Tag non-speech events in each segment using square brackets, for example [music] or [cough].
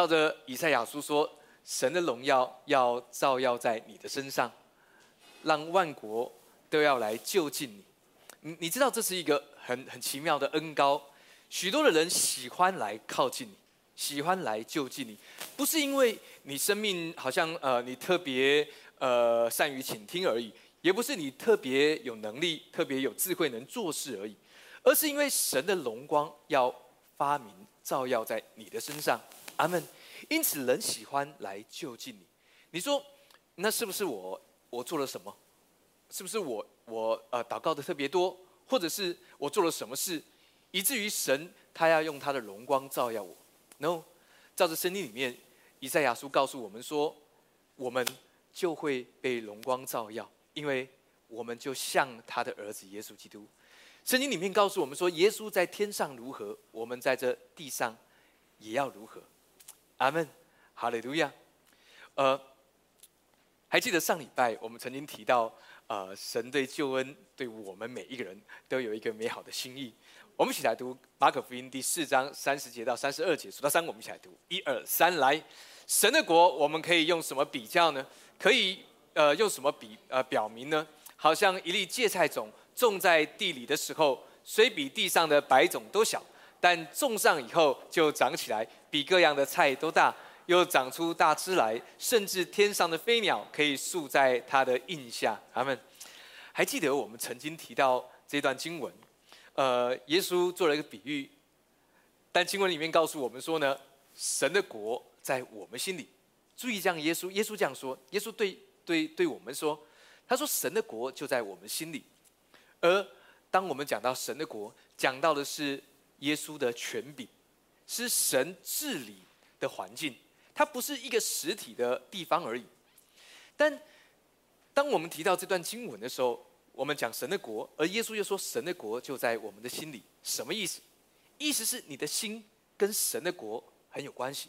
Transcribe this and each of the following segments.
照着以赛亚书说，神的荣耀要照耀在你的身上，让万国都要来就近你。你你知道这是一个很很奇妙的恩高，许多的人喜欢来靠近你，喜欢来就近你，不是因为你生命好像呃你特别呃善于倾听而已，也不是你特别有能力、特别有智慧能做事而已，而是因为神的荣光要发明照耀在你的身上。阿门。因此，人喜欢来就近你。你说，那是不是我我做了什么？是不是我我呃祷告的特别多，或者是我做了什么事，以至于神他要用他的荣光照耀我？No，照着圣经里面以赛亚书告诉我们说，我们就会被荣光照耀，因为我们就像他的儿子耶稣基督。圣经里面告诉我们说，耶稣在天上如何，我们在这地上也要如何。阿门，哈利路亚。呃，还记得上礼拜我们曾经提到，呃，神对救恩对我们每一个人都有一个美好的心意。我们一起来读马可福音第四章三十节到三十二节，数到三，我们一起来读。一二三，来，神的国我们可以用什么比较呢？可以呃用什么比呃表明呢？好像一粒芥菜种种在地里的时候，虽比地上的白种都小。但种上以后就长起来，比各样的菜都大，又长出大枝来，甚至天上的飞鸟可以宿在它的印下。他们还记得我们曾经提到这段经文，呃，耶稣做了一个比喻，但经文里面告诉我们说呢，神的国在我们心里。注意这样，耶稣耶稣这样说，耶稣对对对我们说，他说神的国就在我们心里。而当我们讲到神的国，讲到的是。耶稣的权柄是神治理的环境，它不是一个实体的地方而已。但当我们提到这段经文的时候，我们讲神的国，而耶稣又说神的国就在我们的心里，什么意思？意思是你的心跟神的国很有关系，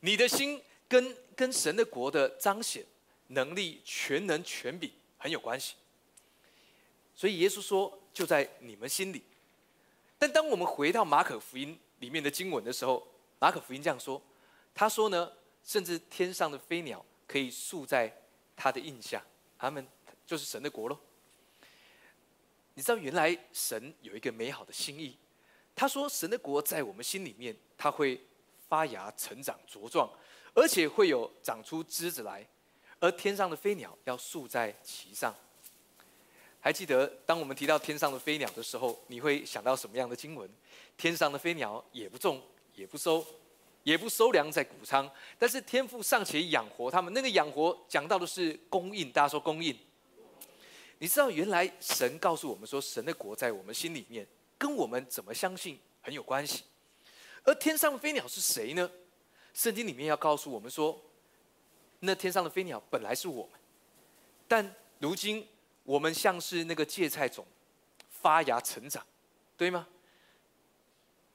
你的心跟跟神的国的彰显能力、全能、权柄很有关系。所以耶稣说就在你们心里。但当我们回到马可福音里面的经文的时候，马可福音这样说：“他说呢，甚至天上的飞鸟可以宿在他的印下，他们就是神的国喽。”你知道，原来神有一个美好的心意。他说：“神的国在我们心里面，它会发芽、成长、茁壮，而且会有长出枝子来，而天上的飞鸟要宿在其上。”还记得，当我们提到天上的飞鸟的时候，你会想到什么样的经文？天上的飞鸟也不种，也不收，也不收粮在谷仓，但是天父尚且养活他们。那个养活讲到的是供应，大家说供应。你知道，原来神告诉我们说，神的国在我们心里面，跟我们怎么相信很有关系。而天上的飞鸟是谁呢？圣经里面要告诉我们说，那天上的飞鸟本来是我们，但如今。我们像是那个芥菜种，发芽成长，对吗？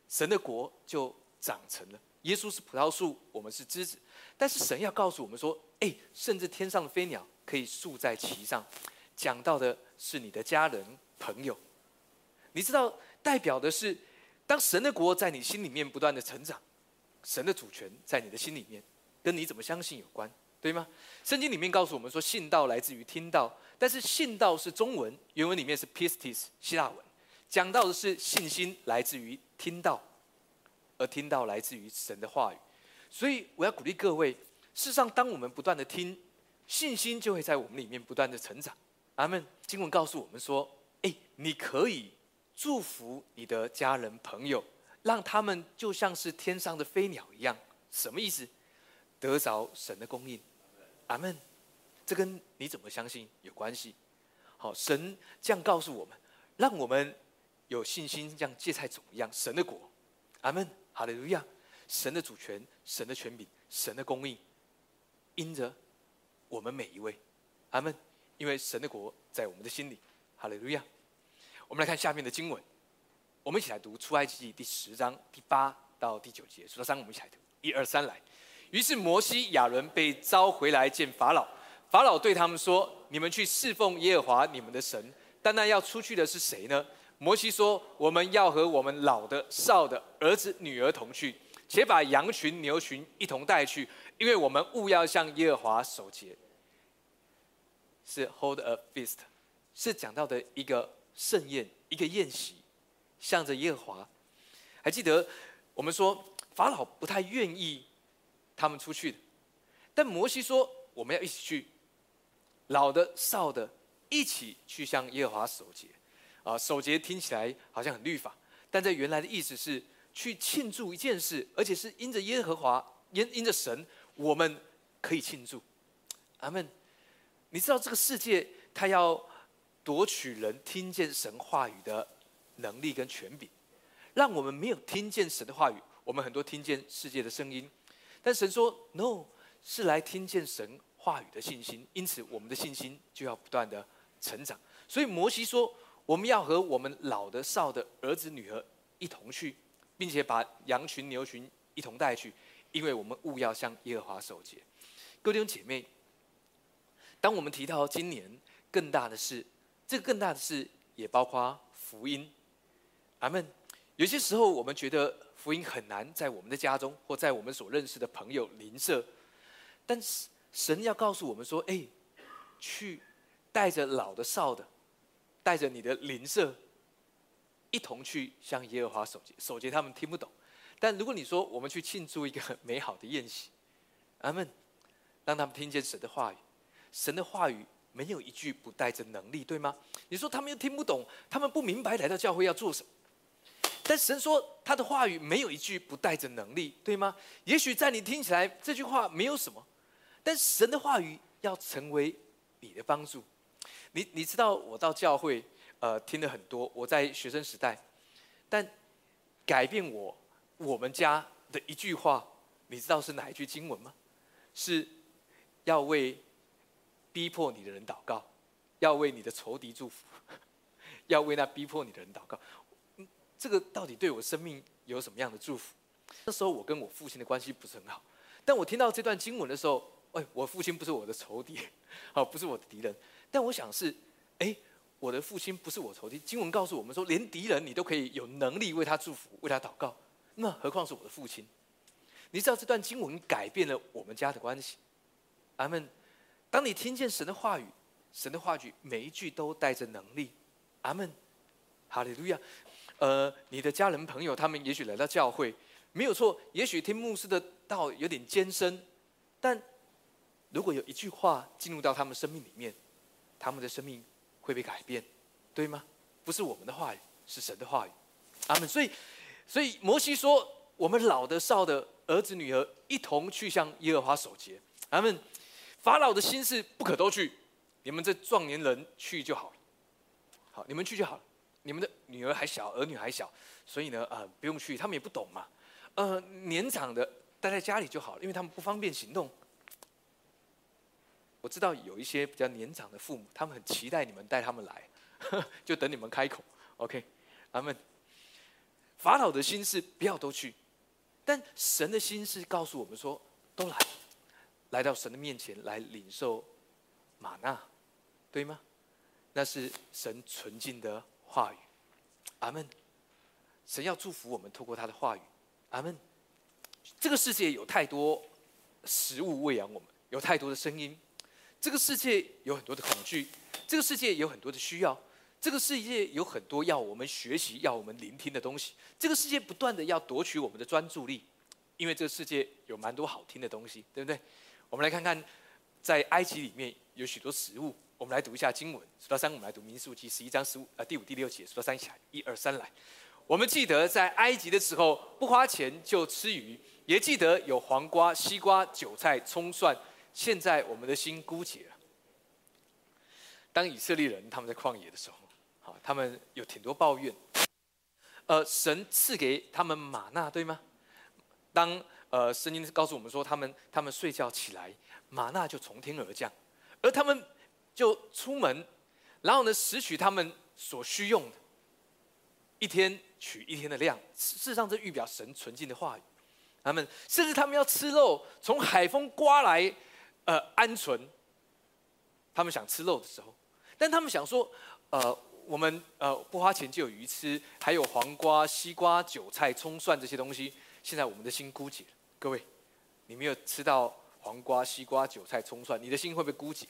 神的国就长成了。耶稣是葡萄树，我们是枝子。但是神要告诉我们说：“哎，甚至天上的飞鸟可以宿在其上。”讲到的是你的家人朋友。你知道，代表的是当神的国在你心里面不断的成长，神的主权在你的心里面，跟你怎么相信有关。对吗？圣经里面告诉我们说，信道来自于听到，但是信道是中文，原文里面是 pistis 希腊文，讲到的是信心来自于听到，而听到来自于神的话语。所以我要鼓励各位，事实上，当我们不断的听，信心就会在我们里面不断的成长。阿门。经文告诉我们说，哎，你可以祝福你的家人朋友，让他们就像是天上的飞鸟一样。什么意思？得着神的供应。阿门，这跟你怎么相信有关系。好，神这样告诉我们，让我们有信心，像芥菜种一样，神的果。阿门，哈利路亚。神的主权，神的权柄，神的供应，因着我们每一位。阿门，因为神的国在我们的心里。哈利路亚。我们来看下面的经文，我们一起来读出埃及记第十章第八到第九节。数到三，我们一起来读。一二三，来。于是摩西、亚伦被召回来见法老。法老对他们说：“你们去侍奉耶和华你们的神。但那要出去的是谁呢？”摩西说：“我们要和我们老的、少的儿子、女儿同去，且把羊群、牛群一同带去，因为我们务要向耶和华守节。是 hold a feast，是讲到的一个盛宴，一个宴席，向着耶和华。还记得我们说法老不太愿意他们出去的，但摩西说我们要一起去，老的少的一起去向耶和华守节。啊，守节听起来好像很律法，但在原来的意思是去庆祝一件事，而且是因着耶和华，因因着神，我们可以庆祝。阿门。你知道这个世界，他要夺取人听见神话语的能力跟权柄，让我们没有听见神的话语，我们很多听见世界的声音，但神说 “no”，是来听见神话语的信心，因此我们的信心就要不断的成长。所以摩西说。我们要和我们老的少的儿子女儿一同去，并且把羊群牛群一同带去，因为我们务要向耶和华守节。各位弟兄姐妹，当我们提到今年更大的事，这个更大的事也包括福音。阿门。有些时候我们觉得福音很难在我们的家中或在我们所认识的朋友邻舍，但是神要告诉我们说：“哎，去带着老的少的。”带着你的邻舍一同去向耶和华守节，守节他们听不懂。但如果你说我们去庆祝一个美好的宴席，阿门，让他们听见神的话语，神的话语没有一句不带着能力，对吗？你说他们又听不懂，他们不明白来到教会要做什么。但神说他的话语没有一句不带着能力，对吗？也许在你听起来这句话没有什么，但神的话语要成为你的帮助。你你知道我到教会，呃，听了很多。我在学生时代，但改变我我们家的一句话，你知道是哪一句经文吗？是要为逼迫你的人祷告，要为你的仇敌祝福，[laughs] 要为那逼迫你的人祷告。这个到底对我生命有什么样的祝福？那时候我跟我父亲的关系不是很好，但我听到这段经文的时候，哎，我父亲不是我的仇敌，好，[laughs] 不是我的敌人。但我想是，哎，我的父亲不是我仇敌。经文告诉我们说，连敌人你都可以有能力为他祝福、为他祷告，那何况是我的父亲？你知道这段经文改变了我们家的关系。阿门。当你听见神的话语，神的话语每一句都带着能力。阿门。哈利路亚。呃，你的家人朋友他们也许来到教会，没有错，也许听牧师的道有点艰深，但如果有一句话进入到他们生命里面。他们的生命会被改变，对吗？不是我们的话语，是神的话语。阿门。所以，所以摩西说：“我们老的少的儿子女儿一同去向耶和华守节。”阿门。法老的心是不可都去，你们这壮年人去就好了。好，你们去就好了。你们的女儿还小，儿女还小，所以呢，呃，不用去。他们也不懂嘛。呃，年长的待在家里就好了，因为他们不方便行动。我知道有一些比较年长的父母，他们很期待你们带他们来，[laughs] 就等你们开口。OK，阿门。法老的心是不要都去，但神的心是告诉我们说，都来，来到神的面前来领受玛纳，对吗？那是神纯净的话语。阿门。神要祝福我们，透过他的话语。阿门。这个世界有太多食物喂养我们，有太多的声音。这个世界有很多的恐惧，这个世界有很多的需要，这个世界有很多要我们学习、要我们聆听的东西。这个世界不断的要夺取我们的专注力，因为这个世界有蛮多好听的东西，对不对？我们来看看，在埃及里面有许多食物。我们来读一下经文，数到三，我们来读民数记十一章十五呃第五、第六节，数到三起来，一二三来。我们记得在埃及的时候不花钱就吃鱼，也记得有黄瓜、西瓜、韭菜、葱蒜。现在我们的心枯竭了。当以色列人他们在旷野的时候，好，他们有挺多抱怨。呃，神赐给他们玛纳，对吗？当呃圣经告诉我们说，他们他们睡觉起来，玛纳就从天而降，而他们就出门，然后呢拾取他们所需用的，一天取一天的量。事实上，这预表神纯净的话语。他们甚至他们要吃肉，从海风刮来。呃，鹌鹑，他们想吃肉的时候，但他们想说，呃，我们呃不花钱就有鱼吃，还有黄瓜、西瓜、韭菜、葱蒜这些东西，现在我们的心枯竭了。各位，你没有吃到黄瓜、西瓜、韭菜、葱蒜，你的心会不会枯竭？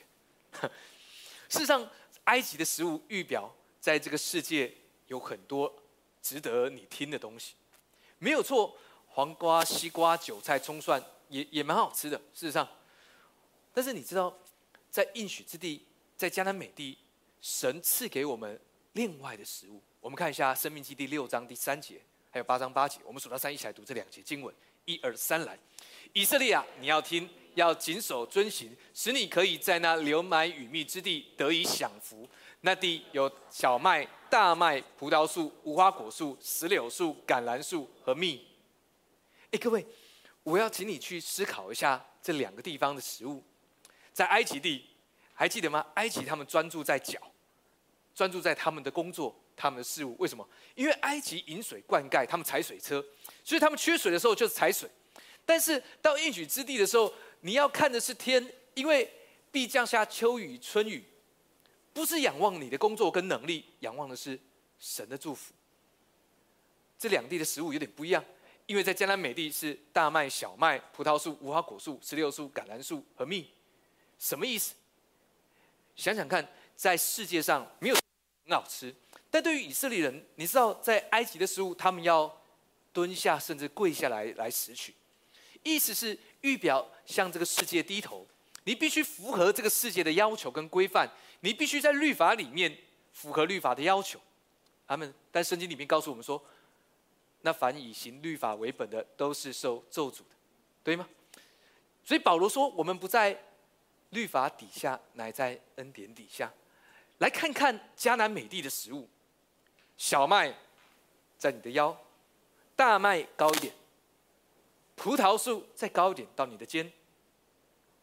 [laughs] 事实上，埃及的食物预表在这个世界有很多值得你听的东西，没有错。黄瓜、西瓜、韭菜、葱蒜也也蛮好吃的。事实上，但是你知道，在应许之地，在迦南美地，神赐给我们另外的食物。我们看一下《生命记》第六章第三节，还有八章八节。我们数到三，一起来读这两节经文。一二三，来！以色列啊，你要听，要谨守遵行，使你可以在那流满雨蜜之地得以享福。那地有小麦、大麦、葡萄树、无花果树、石榴树、橄榄树和蜜。哎，各位，我要请你去思考一下这两个地方的食物。在埃及地，还记得吗？埃及他们专注在脚，专注在他们的工作、他们的事物。为什么？因为埃及引水灌溉，他们踩水车，所以他们缺水的时候就是踩水。但是到应许之地的时候，你要看的是天，因为必降下秋雨春雨，不是仰望你的工作跟能力，仰望的是神的祝福。这两地的食物有点不一样。因为在江南美地是大麦、小麦、葡萄树、无花果树、石榴树、橄榄树和蜜，什么意思？想想看，在世界上没有很好吃，但对于以色列人，你知道在埃及的食物，他们要蹲下甚至跪下来来拾取，意思是预表向这个世界低头，你必须符合这个世界的要求跟规范，你必须在律法里面符合律法的要求。他们，但圣经里面告诉我们说。那凡以行律法为本的，都是受咒诅的，对吗？所以保罗说，我们不在律法底下，乃在恩典底下。来看看迦南美地的食物：小麦在你的腰，大麦高一点，葡萄树再高一点到你的肩，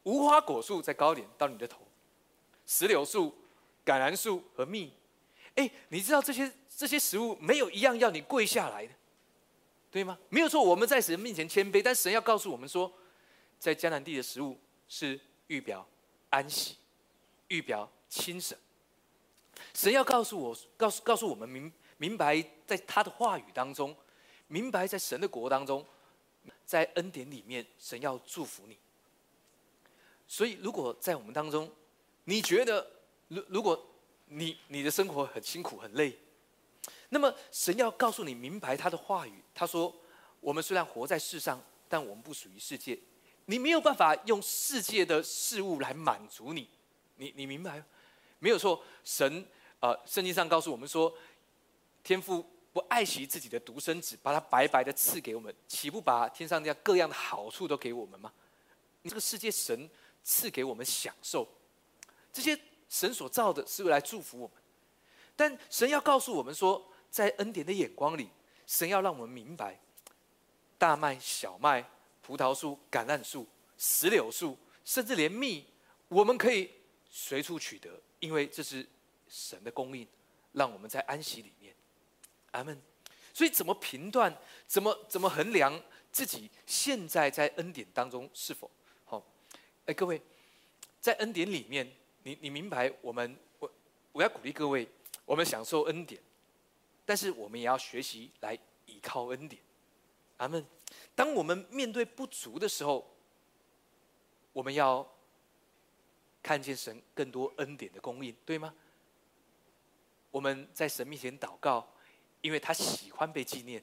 无花果树再高一点到你的头，石榴树、橄榄树和蜜。哎，你知道这些这些食物没有一样要你跪下来的。对吗？没有错，我们在神面前谦卑，但神要告诉我们说，在迦南地的食物是预表安息，预表亲神。神要告诉我，告诉告诉我们明明白，在他的话语当中，明白在神的国当中，在恩典里面，神要祝福你。所以，如果在我们当中，你觉得，如如果你你的生活很辛苦很累。那么，神要告诉你明白他的话语。他说：“我们虽然活在世上，但我们不属于世界。你没有办法用世界的事物来满足你。你你明白？没有错。神啊，圣经上告诉我们说，天父不爱惜自己的独生子，把他白白的赐给我们，岂不把天上这样各样的好处都给我们吗？这个世界，神赐给我们享受，这些神所造的是为来祝福我们。但神要告诉我们说。”在恩典的眼光里，神要让我们明白，大麦、小麦、葡萄树、橄榄树、石榴树，甚至连蜜，我们可以随处取得，因为这是神的供应，让我们在安息里。阿门。所以，怎么评断？怎么怎么衡量自己现在在恩典当中是否好？哎，各位，在恩典里面，你你明白？我们我我要鼓励各位，我们享受恩典。但是我们也要学习来依靠恩典，阿门。当我们面对不足的时候，我们要看见神更多恩典的供应，对吗？我们在神面前祷告，因为他喜欢被纪念；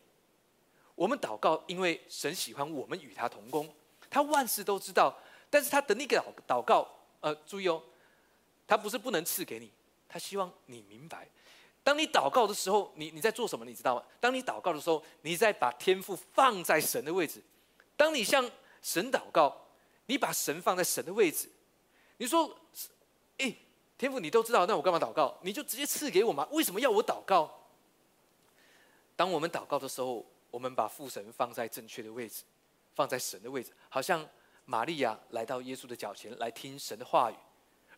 我们祷告，因为神喜欢我们与他同工。他万事都知道，但是他等你祷祷告，呃，注意哦，他不是不能赐给你，他希望你明白。当你祷告的时候，你你在做什么？你知道吗？当你祷告的时候，你在把天赋放在神的位置。当你向神祷告，你把神放在神的位置。你说：“哎，天赋你都知道，那我干嘛祷告？你就直接赐给我嘛？为什么要我祷告？”当我们祷告的时候，我们把父神放在正确的位置，放在神的位置，好像玛利亚来到耶稣的脚前来听神的话语，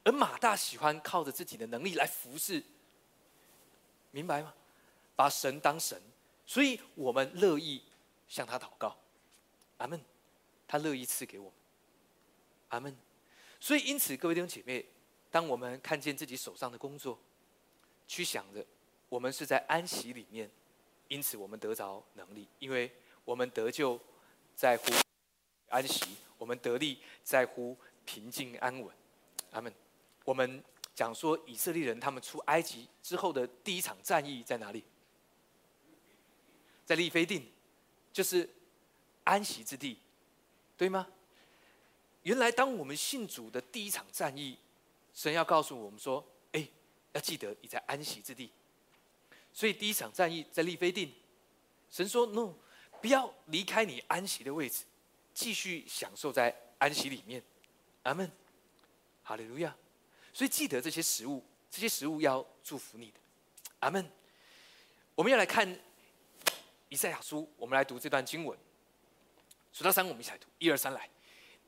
而马大喜欢靠着自己的能力来服侍。明白吗？把神当神，所以我们乐意向他祷告。阿门。他乐意赐给我们。阿门。所以因此，各位弟兄姐妹，当我们看见自己手上的工作，去想着我们是在安息里面，因此我们得着能力，因为我们得救在乎安息；我们得力在乎平静安稳。阿门。我们讲说以色列人他们出埃及之后的第一场战役在哪里？在利非定，就是安息之地，对吗？原来当我们信主的第一场战役，神要告诉我们说：“哎，要记得你在安息之地。”所以第一场战役在利非定，神说：“no，不要离开你安息的位置，继续享受在安息里面。”阿门，哈利路亚。所以记得这些食物，这些食物要祝福你的。阿门。我们要来看以赛亚书，我们来读这段经文。数到三，我们一起来读。一二三，来！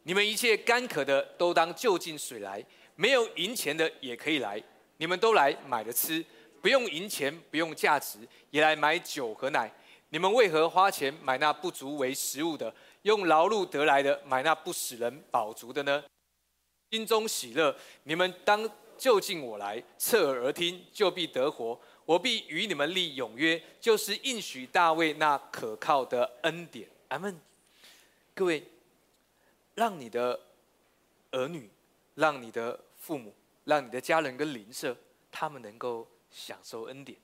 你们一切干渴的，都当就近水来；没有银钱的，也可以来。你们都来买了吃。不用银钱，不用价值，也来买酒和奶。你们为何花钱买那不足为食物的，用劳碌得来的买那不使人饱足的呢？心中喜乐，你们当就近我来，侧耳而听，就必得活。我必与你们立永约，就是应许大卫那可靠的恩典。阿门。各位，让你的儿女，让你的父母，让你的家人跟邻舍，他们能够。享受恩典，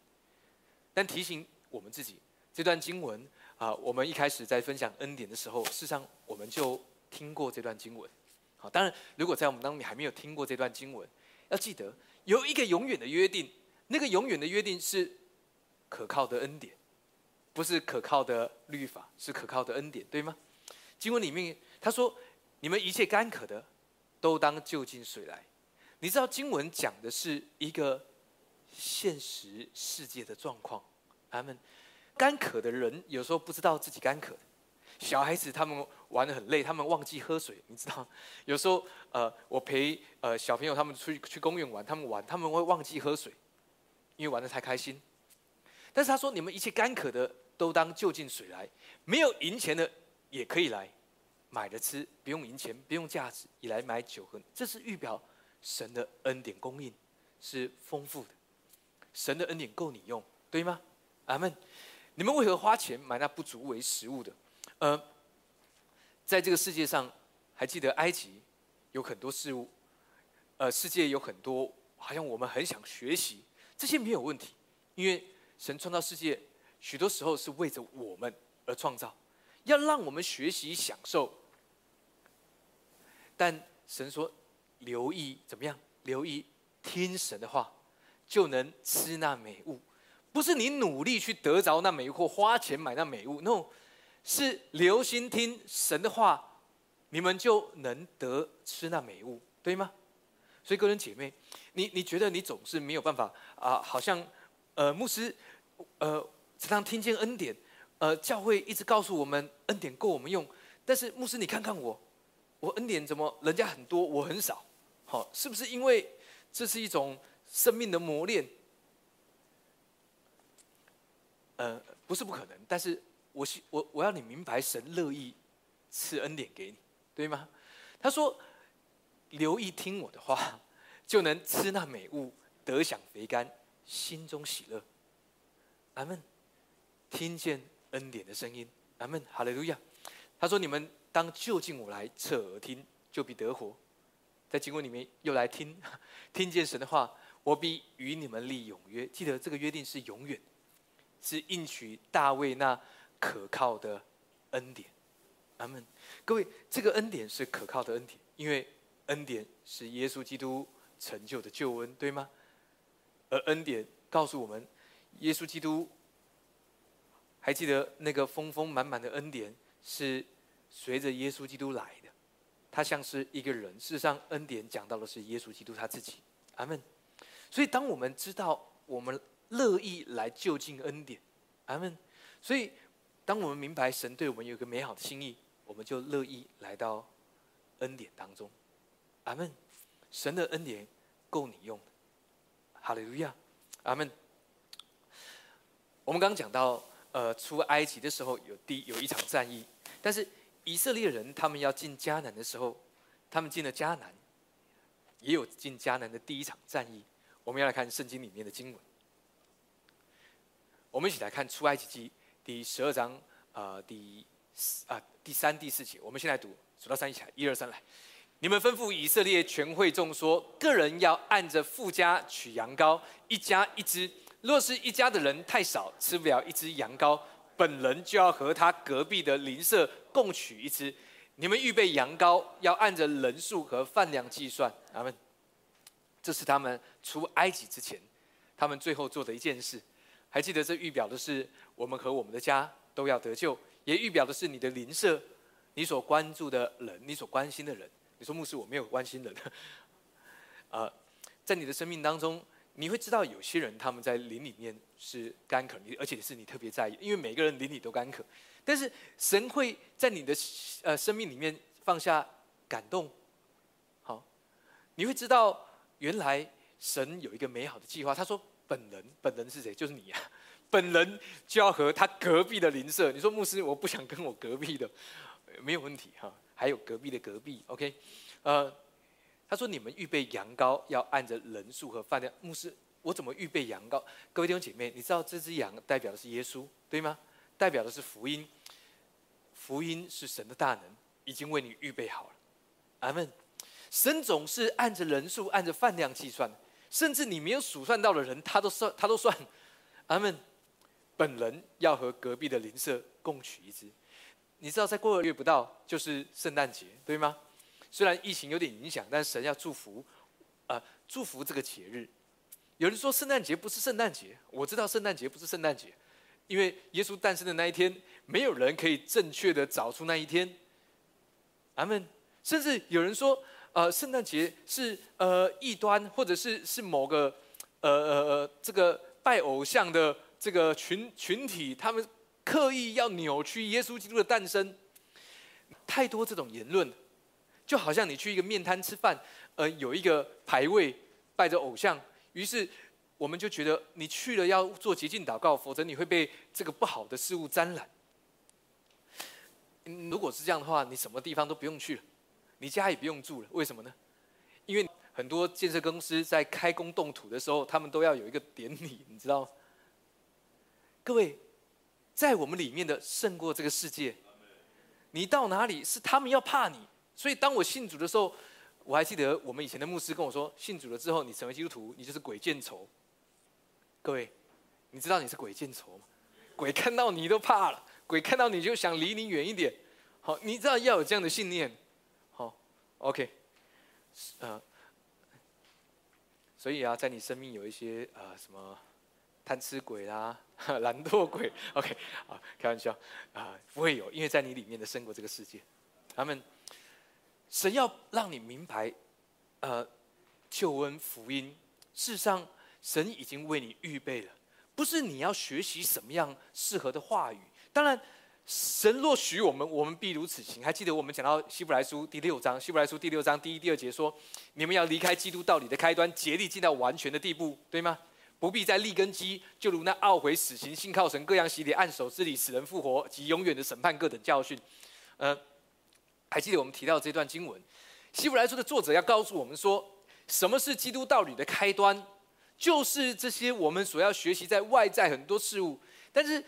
但提醒我们自己，这段经文啊，我们一开始在分享恩典的时候，事实上我们就听过这段经文。好，当然，如果在我们当中你还没有听过这段经文，要记得有一个永远的约定，那个永远的约定是可靠的恩典，不是可靠的律法，是可靠的恩典，对吗？经文里面他说：“你们一切干渴的，都当就近水来。”你知道经文讲的是一个。现实世界的状况，他们干渴的人有时候不知道自己干渴。小孩子他们玩的很累，他们忘记喝水，你知道？有时候呃，我陪呃小朋友他们出去去公园玩，他们玩他们会忘记喝水，因为玩的太开心。但是他说：“你们一切干渴的都当就近水来，没有银钱的也可以来买着吃，不用银钱，不用价值，也来买酒喝。这是预表神的恩典供应是丰富的。”神的恩典够你用，对吗？阿门。你们为何花钱买那不足为食物的？呃，在这个世界上，还记得埃及有很多事物，呃，世界有很多，好像我们很想学习，这些没有问题，因为神创造世界，许多时候是为着我们而创造，要让我们学习享受。但神说，留意怎么样？留意听神的话。就能吃那美物，不是你努力去得着那美物或花钱买那美物，no，是留心听神的话，你们就能得吃那美物，对吗？所以，个人姐妹，你你觉得你总是没有办法啊？好像呃，牧师呃，常常听见恩典，呃，教会一直告诉我们恩典够我们用，但是牧师你看看我，我恩典怎么人家很多，我很少？好，是不是因为这是一种？生命的磨练，呃，不是不可能，但是我希我我要你明白，神乐意赐恩典给你，对吗？他说：“留意听我的话，[laughs] 就能吃那美物，得享肥甘，心中喜乐。”阿门。听见恩典的声音，阿门。哈利路亚。他说：“你们当就近我来，侧耳听，就必得活。”在经文里面又来听，[laughs] 听见神的话。我必与你们立永约，记得这个约定是永远，是应许大卫那可靠的恩典。阿门。各位，这个恩典是可靠的恩典，因为恩典是耶稣基督成就的救恩，对吗？而恩典告诉我们，耶稣基督还记得那个丰丰满满的恩典是随着耶稣基督来的，他像是一个人。事实上，恩典讲到的是耶稣基督他自己。阿门。所以，当我们知道我们乐意来就近恩典，阿门。所以，当我们明白神对我们有个美好的心意，我们就乐意来到恩典当中，阿门。神的恩典够你用的，哈利路亚，阿门。我们刚讲到，呃，出埃及的时候有第有一场战役，但是以色列人他们要进迦南的时候，他们进了迦南，也有进迦南的第一场战役。我们要来看圣经里面的经文。我们一起来看出埃及记第十二章啊第四啊第三、第四节，我们先来读，数到三一起来，一二三来。你们吩咐以色列全会众说：个人要按着富家取羊羔，一家一只。若是一家的人太少，吃不了一只羊羔，本人就要和他隔壁的邻舍共取一只。你们预备羊羔，要按着人数和饭量计算。他们，这是他们出埃及之前，他们最后做的一件事。还记得这预表的是我们和我们的家都要得救，也预表的是你的邻舍，你所关注的人，你所关心的人。你说牧师，我没有关心人。啊，[laughs] 在你的生命当中。你会知道有些人他们在灵里面是干渴，你而且是你特别在意，因为每个人灵里都干渴。但是神会在你的呃生命里面放下感动，好，你会知道原来神有一个美好的计划。他说：“本人，本人是谁？就是你啊！[laughs] 本人就要和他隔壁的邻舍。你说牧师，我不想跟我隔壁的，[laughs] 没有问题哈。还有隔壁的隔壁，OK，呃。”他说：“你们预备羊羔，要按着人数和饭量。牧师，我怎么预备羊羔？各位弟兄姐妹，你知道这只羊代表的是耶稣，对吗？代表的是福音。福音是神的大能，已经为你预备好了。阿门。神总是按着人数、按着饭量计算，甚至你没有数算到的人，他都算，[laughs] 他都算。阿门。本人要和隔壁的邻舍共取一只。你知道，再过个月不到就是圣诞节，对吗？”虽然疫情有点影响，但神要祝福，呃，祝福这个节日。有人说圣诞节不是圣诞节，我知道圣诞节不是圣诞节，因为耶稣诞生的那一天，没有人可以正确的找出那一天。阿门。甚至有人说，呃，圣诞节是呃异端，或者是是某个呃呃呃这个拜偶像的这个群群体，他们刻意要扭曲耶稣基督的诞生。太多这种言论。就好像你去一个面摊吃饭，呃，有一个牌位拜着偶像，于是我们就觉得你去了要做洁净祷告，否则你会被这个不好的事物沾染。如果是这样的话，你什么地方都不用去了，你家也不用住了。为什么呢？因为很多建设公司在开工动土的时候，他们都要有一个典礼，你知道吗？各位，在我们里面的胜过这个世界，你到哪里是他们要怕你。所以，当我信主的时候，我还记得我们以前的牧师跟我说：“信主了之后，你成为基督徒，你就是鬼见愁。”各位，你知道你是鬼见愁吗？鬼看到你都怕了，鬼看到你就想离你远一点。好，你知道要有这样的信念。，OK，呃，所以啊，在你生命有一些呃什么贪吃鬼啦、[laughs] 懒惰鬼，[laughs] OK，啊，开玩笑啊，不会有，因为在你里面的胜过这个世界，他们。神要让你明白，呃，救恩福音，事实上，神已经为你预备了，不是你要学习什么样适合的话语。当然，神若许我们，我们必如此行。还记得我们讲到希伯来书第六章，希伯来书第六章第一、第二节说：你们要离开基督道理的开端，竭力进到完全的地步，对吗？不必再立根基，就如那懊悔死刑、信靠神、各样洗礼、按手之礼、使人复活及永远的审判各等教训，呃。还记得我们提到这段经文，希伯来书的作者要告诉我们说，什么是基督道理的开端，就是这些我们所要学习在外在很多事物。但是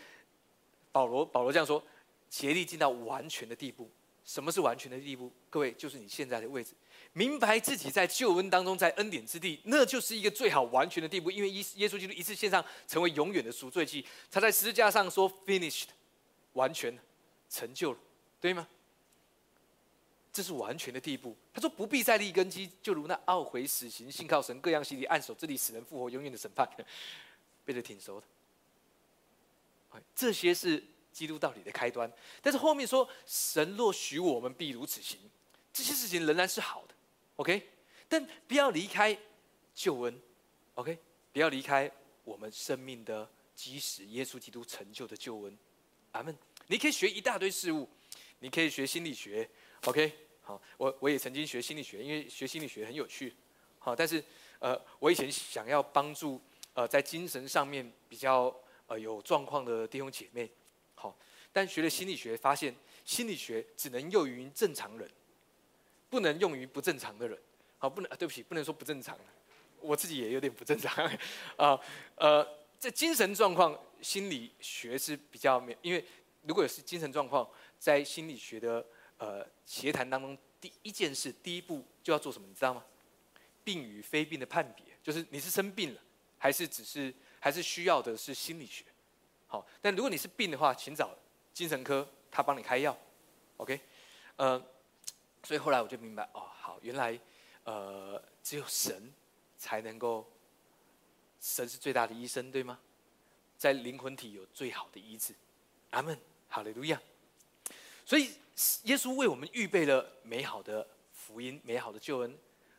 保罗保罗这样说，竭力进到完全的地步。什么是完全的地步？各位，就是你现在的位置，明白自己在救恩当中，在恩典之地，那就是一个最好完全的地步。因为耶耶稣基督一次献上，成为永远的赎罪祭。他在十字架上说：“finished，完全成就了，对吗？”这是完全的地步。他说：“不必再立根基，就如那懊悔死刑、信靠神、各样洗礼、按手这里使人复活、永远的审判，[laughs] 背得挺熟的。这些是基督道理的开端。但是后面说，神若许我们，必如此行。这些事情仍然是好的，OK。但不要离开救恩，OK。不要离开我们生命的基石——耶稣基督成就的救恩。阿门。你可以学一大堆事物，你可以学心理学，OK。”好，我我也曾经学心理学，因为学心理学很有趣。好，但是呃，我以前想要帮助呃在精神上面比较呃有状况的弟兄姐妹。好，但学了心理学，发现心理学只能用于正常人，不能用于不正常的人。好，不能，对不起，不能说不正常，我自己也有点不正常。[laughs] 啊，呃，在精神状况，心理学是比较没，因为如果是精神状况，在心理学的呃协谈当中，第一件事，第一步就要做什么？你知道吗？病与非病的判别，就是你是生病了，还是只是还是需要的是心理学？好，但如果你是病的话，请找精神科，他帮你开药。OK，呃，所以后来我就明白，哦，好，原来呃只有神才能够，神是最大的医生，对吗？在灵魂体有最好的医治。阿门，哈利路亚。所以耶稣为我们预备了美好的福音、美好的救恩。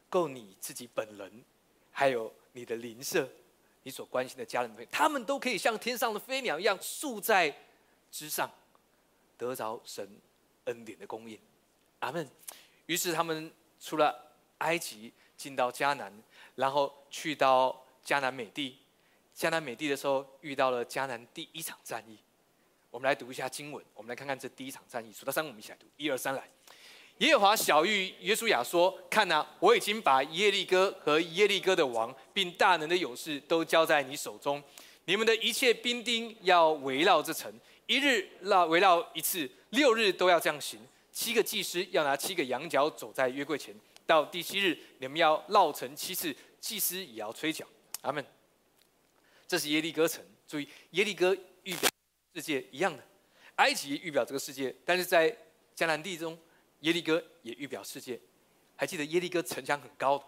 够你自己本人，还有你的邻舍，你所关心的家人朋友，他们都可以像天上的飞鸟一样，宿在之上，得着神恩典的供应。阿门。于是他们出了埃及，进到迦南，然后去到迦南美地。迦南美地的时候，遇到了迦南第一场战役。我们来读一下经文，我们来看看这第一场战役。数到三，我们一起来读。一二三，来。耶和华小玉约书亚说：“看呐，我已经把耶利哥和耶利哥的王，并大能的勇士都交在你手中。你们的一切兵丁要围绕这城，一日绕围绕一次，六日都要这样行。七个祭司要拿七个羊角走在约柜前，到第七日，你们要绕城七次，祭司也要吹角。阿门。这是耶利哥城。注意，耶利哥预表世界一样的，埃及预表这个世界，但是在迦南地中。”耶利哥也预表世界，还记得耶利哥城墙很高，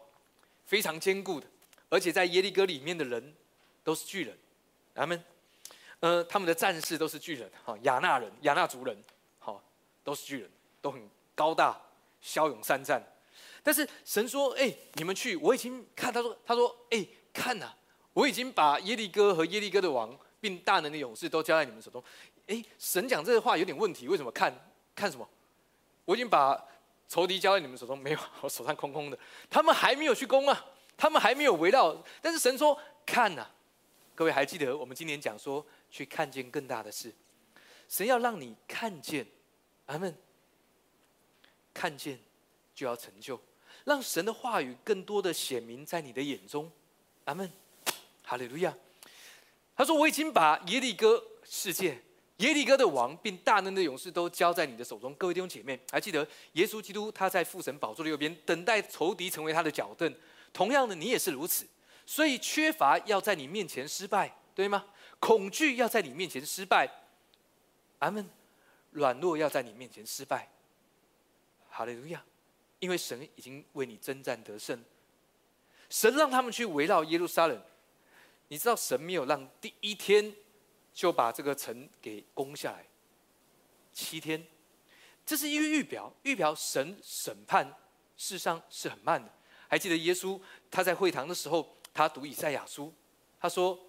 非常坚固的，而且在耶利哥里面的人都是巨人，他们，呃，他们的战士都是巨人，哈，亚纳人、亚纳族人，好，都是巨人，都很高大、骁勇善战。但是神说：“哎，你们去，我已经看。”他说：“他说，哎，看呐，我已经把耶利哥和耶利哥的王，并大能的勇士都交在你们手中。”哎，神讲这个话有点问题，为什么？看看什么？我已经把仇敌交在你们手中，没有，我手上空空的。他们还没有去攻啊，他们还没有围绕。但是神说：“看呐，各位还记得我们今年讲说，去看见更大的事。神要让你看见，阿门。看见就要成就，让神的话语更多的显明在你的眼中，阿门。哈利路亚。他说：我已经把耶利哥世界。”耶利哥的王，并大能的勇士都交在你的手中。各位弟兄姐妹，还记得耶稣基督他在父神宝座的右边，等待仇敌成为他的脚凳。同样的，你也是如此。所以缺乏要在你面前失败，对吗？恐惧要在你面前失败。阿门。软弱要在你面前失败。哈利路亚。因为神已经为你征战得胜。神让他们去围绕耶路撒冷。你知道神没有让第一天。就把这个城给攻下来，七天，这是一个预表，预表神审判世上是很慢的。还记得耶稣他在会堂的时候，他读以赛亚书，他说：“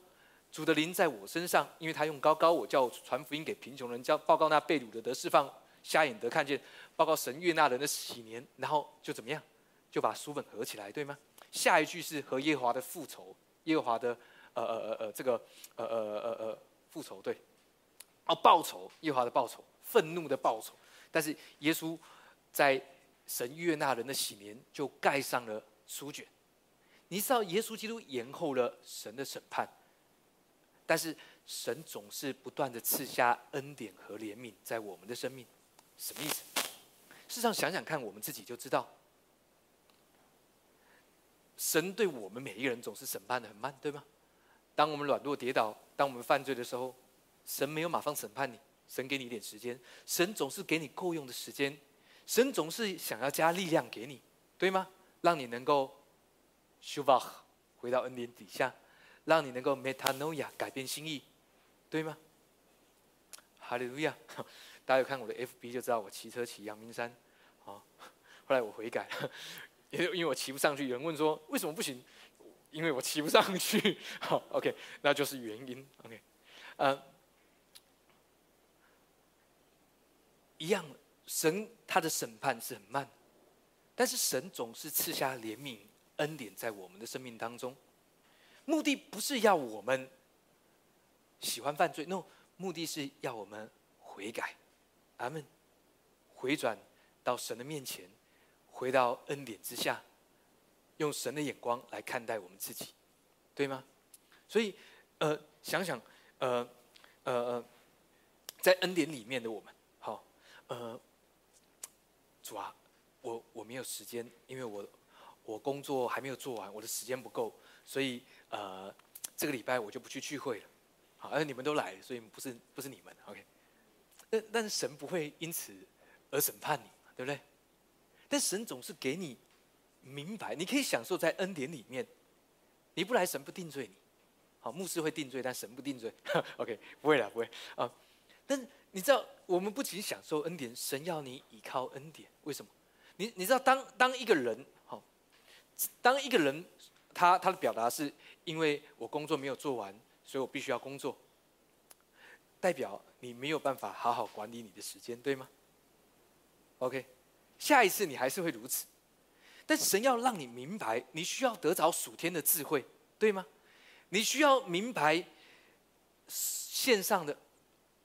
主的灵在我身上，因为他用高高我叫我传福音给贫穷人，叫报告那被掳的得释放，瞎眼得看见，报告神悦纳人的喜年。”然后就怎么样，就把书本合起来，对吗？下一句是和耶和华的复仇，耶和华的呃呃呃呃这个呃呃呃呃。复仇对，哦，报仇，耶和华的报仇，愤怒的报仇。但是耶稣在神悦纳人的喜年，就盖上了书卷。你知道，耶稣基督延后了神的审判，但是神总是不断的赐下恩典和怜悯在我们的生命。什么意思？事实上，想想看，我们自己就知道，神对我们每一个人总是审判的很慢，对吗？当我们软弱跌倒，当我们犯罪的时候，神没有马上审判你，神给你一点时间，神总是给你够用的时间，神总是想要加力量给你，对吗？让你能够修复回到恩典底下，让你能够 metanoia 改变心意，对吗？哈利路亚！[laughs] 大家有看我的 FB 就知道我骑车骑阳明山，啊，后来我悔改，因 [laughs] 为因为我骑不上去，有人问说为什么不行？因为我骑不上去，[laughs] 好，OK，那就是原因，OK，呃，一样，神他的审判是很慢，但是神总是赐下怜悯恩典在我们的生命当中，目的不是要我们喜欢犯罪，no，目的是要我们悔改，阿门，回转到神的面前，回到恩典之下。用神的眼光来看待我们自己，对吗？所以，呃，想想，呃，呃，在恩典里面的我们，好，呃，主啊，我我没有时间，因为我我工作还没有做完，我的时间不够，所以呃，这个礼拜我就不去聚会了。好，而你们都来，所以不是不是你们，OK？但但是神不会因此而审判你，对不对？但神总是给你明白，你可以享受在恩典里面。你不来，神不定罪你。好，牧师会定罪，但神不定罪。[laughs] OK，不会了，不会啊。但你知道，我们不仅享受恩典，神要你依靠恩典。为什么？你你知道，当当一个人好，当一个人他他的表达是因为我工作没有做完，所以我必须要工作，代表你没有办法好好管理你的时间，对吗？OK，下一次你还是会如此。但神要让你明白，你需要得着属天的智慧，对吗？你需要明白线上的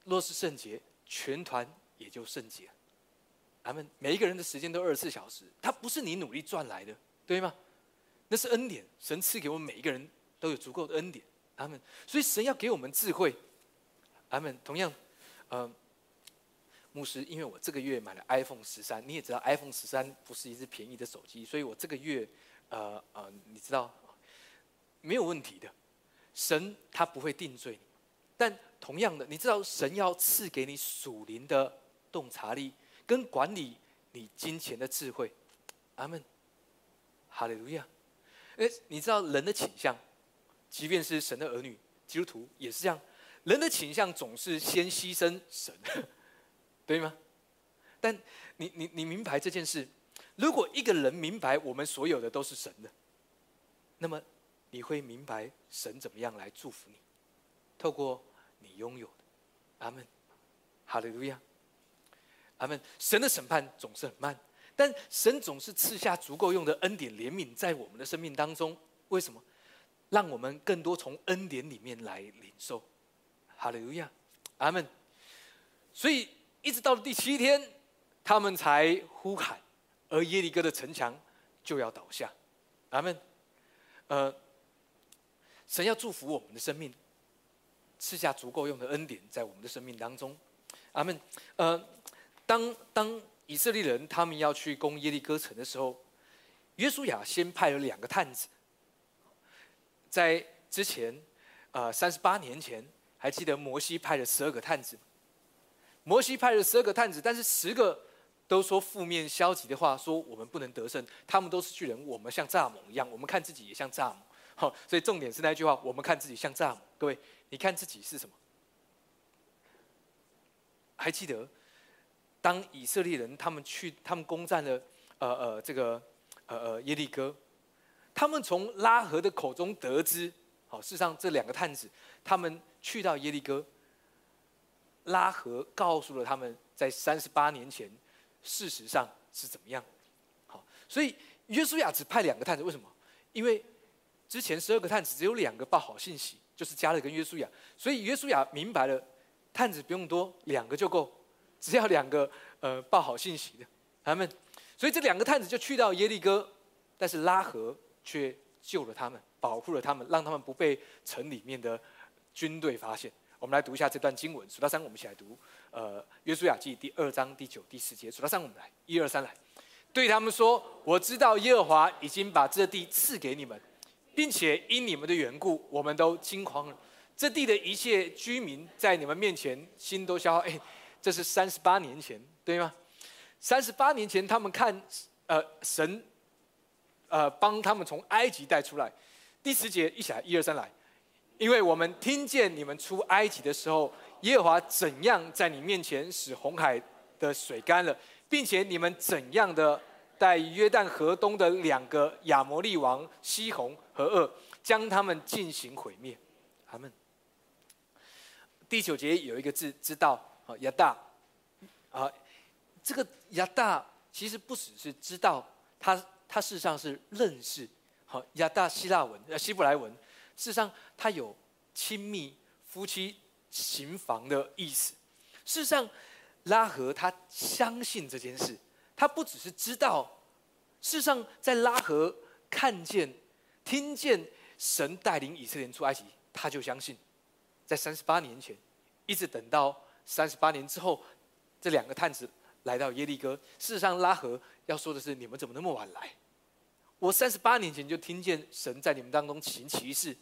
若是圣洁，全团也就圣洁。咱们每一个人的时间都二十四小时，它不是你努力赚来的，对吗？那是恩典，神赐给我们每一个人都有足够的恩典。阿们。所以神要给我们智慧。阿门。同样，呃。牧师，因为我这个月买了 iPhone 十三，你也知道 iPhone 十三不是一只便宜的手机，所以我这个月，呃呃，你知道，没有问题的。神他不会定罪你，但同样的，你知道神要赐给你属灵的洞察力跟管理你金钱的智慧。阿门，哈利路亚。哎，你知道人的倾向，即便是神的儿女基督徒也是这样，人的倾向总是先牺牲神。对吗？但你你你明白这件事？如果一个人明白我们所有的都是神的，那么你会明白神怎么样来祝福你，透过你拥有的。阿门，哈利路亚。阿门。神的审判总是很慢，但神总是赐下足够用的恩典怜悯在我们的生命当中。为什么？让我们更多从恩典里面来领受。哈利路亚。阿门。所以。一直到了第七天，他们才呼喊，而耶利哥的城墙就要倒下。阿门。呃，神要祝福我们的生命，赐下足够用的恩典在我们的生命当中。阿门。呃，当当以色列人他们要去攻耶利哥城的时候，约书亚先派了两个探子。在之前，呃，三十八年前，还记得摩西派了十二个探子。摩西派了十二个探子，但是十个都说负面消极的话，说我们不能得胜，他们都是巨人，我们像蚱蜢一样，我们看自己也像蚱蜢。好，所以重点是那句话：我们看自己像蚱蜢。各位，你看自己是什么？还记得，当以色列人他们去，他们攻占了呃呃这个呃呃耶利哥，他们从拉合的口中得知，好，事实上这两个探子他们去到耶利哥。拉合告诉了他们在三十八年前，事实上是怎么样。好，所以约书亚只派两个探子，为什么？因为之前十二个探子只有两个报好信息，就是加勒跟约书亚。所以约书亚明白了，探子不用多，两个就够，只要两个呃报好信息的他们。所以这两个探子就去到耶利哥，但是拉合却救了他们，保护了他们，让他们不被城里面的军队发现。我们来读一下这段经文，数到三，我们一起来读。呃，约书亚记第二章第九、第十节，数到三，我们来，一二三，来。对他们说：“我知道耶和华已经把这地赐给你们，并且因你们的缘故，我们都惊慌了。这地的一切居民在你们面前心都消耗。哎，这是三十八年前，对吗？三十八年前，他们看，呃，神，呃，帮他们从埃及带出来。第十节，一起来，一二三，来。”因为我们听见你们出埃及的时候，耶和华怎样在你面前使红海的水干了，并且你们怎样的带约旦河东的两个亚摩利王西宏和恶，将他们进行毁灭。他们第九节有一个字，知道啊，亚大啊，这个亚大其实不只是知道，他他事实上是认识。好，亚大希腊文呃希伯来文。事实上，他有亲密夫妻行房的意思。事实上，拉合他相信这件事，他不只是知道。事实上，在拉合看见、听见神带领以色列出埃及，他就相信。在三十八年前，一直等到三十八年之后，这两个探子来到耶利哥。事实上，拉合要说的是：你们怎么那么晚来？我三十八年前就听见神在你们当中行奇事。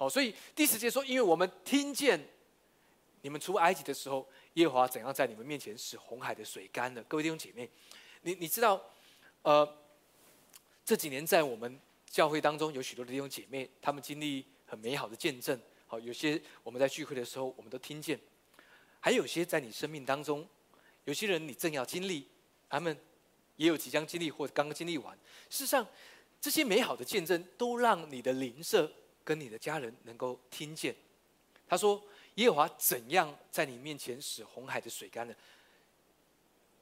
好，所以第十节说：因为我们听见你们出埃及的时候，耶和华怎样在你们面前使红海的水干了。各位弟兄姐妹，你你知道，呃，这几年在我们教会当中有许多的弟兄姐妹，他们经历很美好的见证。好，有些我们在聚会的时候，我们都听见；还有些在你生命当中，有些人你正要经历，他们也有即将经历或者刚刚经历完。事实上，这些美好的见证都让你的灵舍跟你的家人能够听见。他说：“耶和华怎样在你面前使红海的水干了？”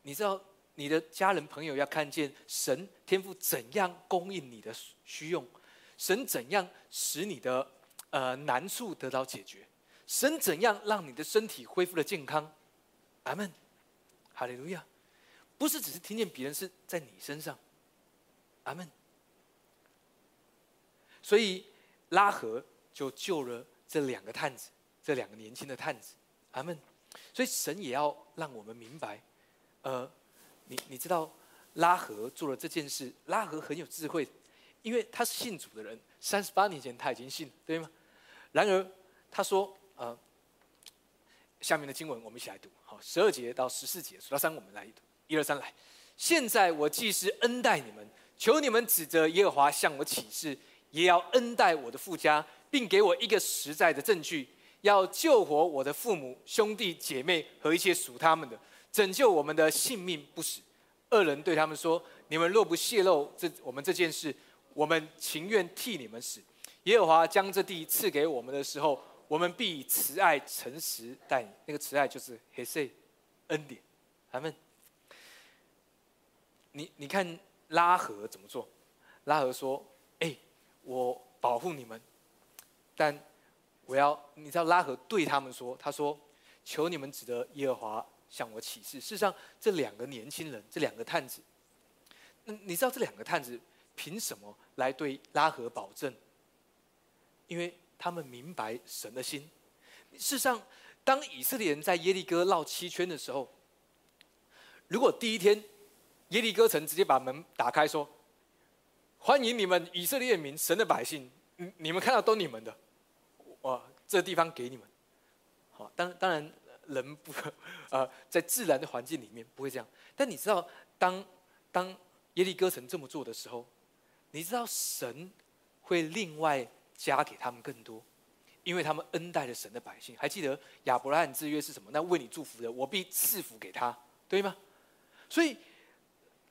你知道，你的家人朋友要看见神天赋怎样供应你的需用，神怎样使你的。呃，难处得到解决，神怎样让你的身体恢复了健康？阿门，哈利路亚！不是只是听见别人是在你身上，阿门。所以拉合就救了这两个探子，这两个年轻的探子，阿门。所以神也要让我们明白，呃，你你知道拉合做了这件事，拉合很有智慧，因为他是信主的人，三十八年前他已经信，对吗？然而，他说：“呃，下面的经文我们一起来读，好，十二节到十四节，数到三我们来读，一二三来。现在我既是恩待你们，求你们指着耶和华向我起誓，也要恩待我的父家，并给我一个实在的证据，要救活我的父母、兄弟姐妹和一切属他们的，拯救我们的性命不死。”二人对他们说：“你们若不泄露这我们这件事，我们情愿替你们死。”耶和华将这地赐给我们的时候，我们必以慈爱、诚实待你。那个慈爱就是黑色恩典。他们，你你看拉合怎么做？拉合说：“，我保护你们，但我要你知道拉合对他们说，他说：求你们指着耶和华向我起誓。事实上，这两个年轻人，这两个探子，嗯，你知道这两个探子凭什么来对拉合保证？”因为他们明白神的心。事实上，当以色列人在耶利哥绕七圈的时候，如果第一天耶利哥城直接把门打开说：“欢迎你们以色列民，神的百姓，你你们看到都你们的，哇，这地方给你们。”好，当当然人不 [laughs] 呃，在自然的环境里面不会这样。但你知道，当当耶利哥城这么做的时候，你知道神会另外。加给他们更多，因为他们恩待了神的百姓。还记得亚伯拉罕之约是什么？那为你祝福的，我必赐福给他，对吗？所以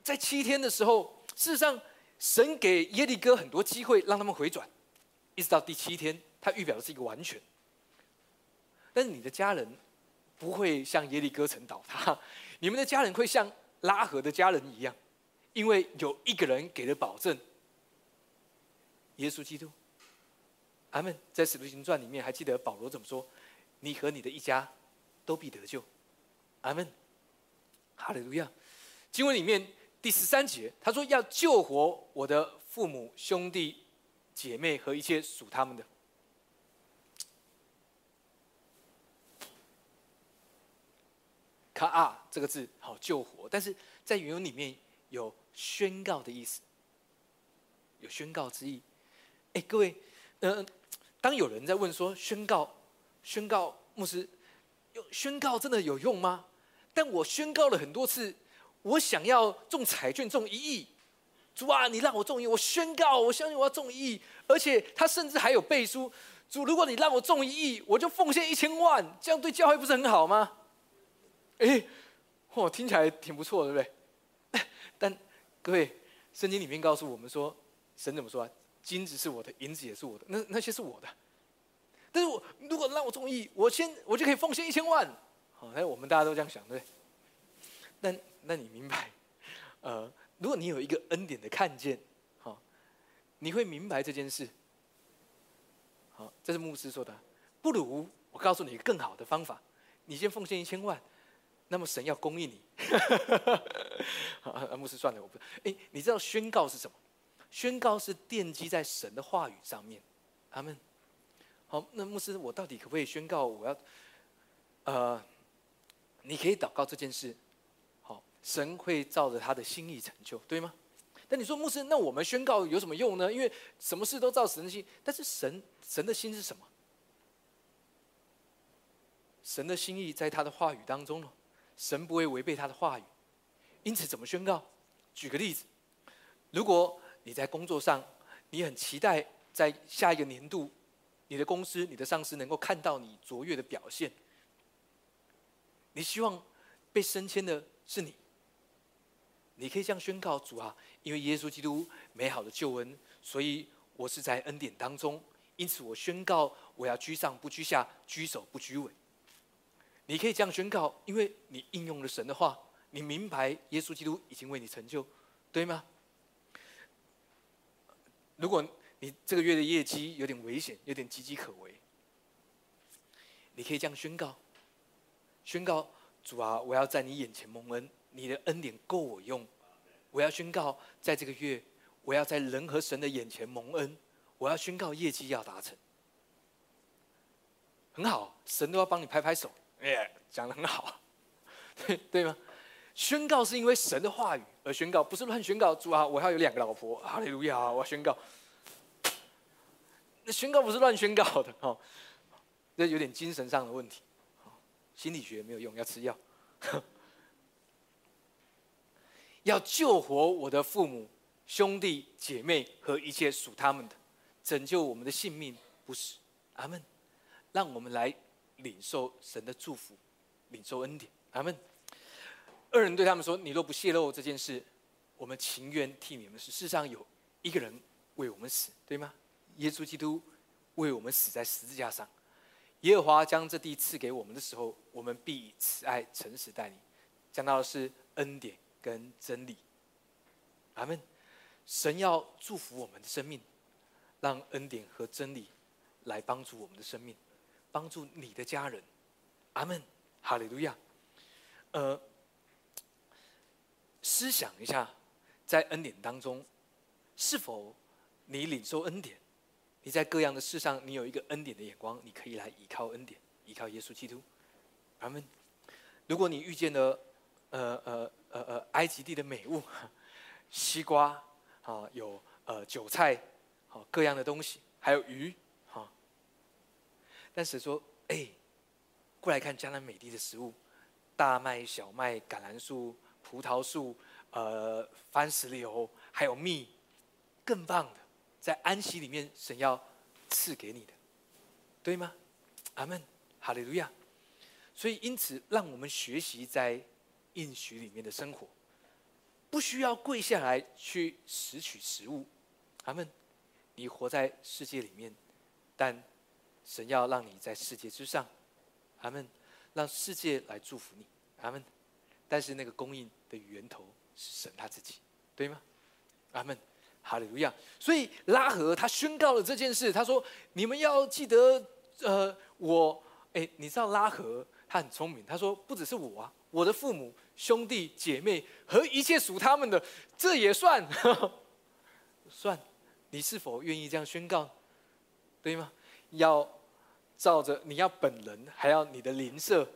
在七天的时候，事实上神给耶利哥很多机会让他们回转，一直到第七天，他预表的是一个完全。但是你的家人不会像耶利哥城倒塌，你们的家人会像拉合的家人一样，因为有一个人给了保证，耶稣基督。阿门。在使徒行传里面，还记得保罗怎么说？你和你的一家都必得救。阿门。哈利路亚。经文里面第十三节，他说要救活我的父母、兄弟、姐妹和一切属他们的。卡啊这个字好救活，但是在原文里面有宣告的意思，有宣告之意。哎，各位，嗯。当有人在问说宣告，宣告牧师，有宣告真的有用吗？但我宣告了很多次，我想要中彩券中一亿，主啊，你让我中一亿，我宣告，我相信我要中一亿，而且他甚至还有背书，主，如果你让我中一亿，我就奉献一千万，这样对教会不是很好吗？哎，嚯，听起来挺不错，对不对？[laughs] 但各位，圣经里面告诉我们说，神怎么说啊？金子是我的，银子也是我的，那那些是我的。但是我如果让我中意，我先我就可以奉献一千万。好，来，我们大家都这样想，对。但那你明白，呃，如果你有一个恩典的看见，好，你会明白这件事。好，这是牧师说的。不如我告诉你一个更好的方法，你先奉献一千万，那么神要供应你。[laughs] 啊，牧师算了，我不。哎，你知道宣告是什么？宣告是奠基在神的话语上面，阿门。好，那牧师，我到底可不可以宣告？我要，呃，你可以祷告这件事。神会照着他的心意成就，对吗？但你说牧师，那我们宣告有什么用呢？因为什么事都照神的心，但是神神的心是什么？神的心意在他的话语当中了，神不会违背他的话语，因此怎么宣告？举个例子，如果你在工作上，你很期待在下一个年度，你的公司、你的上司能够看到你卓越的表现，你希望被升迁的是你。你可以这样宣告：主啊，因为耶稣基督美好的救恩，所以我是在恩典当中。因此，我宣告我要居上不居下，居首不居尾。你可以这样宣告，因为你应用了神的话，你明白耶稣基督已经为你成就，对吗？如果你这个月的业绩有点危险，有点岌岌可危，你可以这样宣告：宣告主啊，我要在你眼前蒙恩。你的恩典够我用，我要宣告，在这个月，我要在人和神的眼前蒙恩，我要宣告业绩要达成，很好，神都要帮你拍拍手，哎，讲的很好，[laughs] 对对吗？宣告是因为神的话语而宣告，不是乱宣告。主啊，我要有两个老婆，哈利路亚！我要宣告，那宣告不是乱宣告的哦，这有点精神上的问题，心理学没有用，要吃药。[laughs] 要救活我的父母、兄弟姐妹和一切属他们的，拯救我们的性命，不是阿门。让我们来领受神的祝福，领受恩典，阿门。二人对他们说：“你若不泄露这件事，我们情愿替你们死。世上有一个人为我们死，对吗？耶稣基督为我们死在十字架上。耶和华将这地赐给我们的时候，我们必以慈爱、诚实待你。讲到的是恩典。”跟真理，阿门。神要祝福我们的生命，让恩典和真理来帮助我们的生命，帮助你的家人，阿门。哈利路亚。呃，思想一下，在恩典当中，是否你领受恩典？你在各样的事上，你有一个恩典的眼光，你可以来依靠恩典，依靠耶稣基督，阿门。如果你遇见了，呃呃。呃呃，埃及地的美物，[laughs] 西瓜，啊，有呃韭菜，好各样的东西，还有鱼，哈。但是说，哎，过来看江南美地的食物，大麦、小麦、橄榄树、葡萄树，呃，番石榴，还有蜜，更棒的，在安息里面，神要赐给你的，对吗？阿门，哈利路亚。所以因此，让我们学习在。应许里面的生活，不需要跪下来去拾取食物。阿门。你活在世界里面，但神要让你在世界之上。阿门。让世界来祝福你。阿门。但是那个供应的源头是神他自己，对吗？阿门。哈利路亚。所以拉合他宣告了这件事，他说：“你们要记得，呃，我，哎，你知道拉合他很聪明，他说不只是我啊。”我的父母、兄弟姐妹和一切属他们的，这也算 [laughs] 算。你是否愿意这样宣告？对吗？要照着你要本人，还要你的邻舍。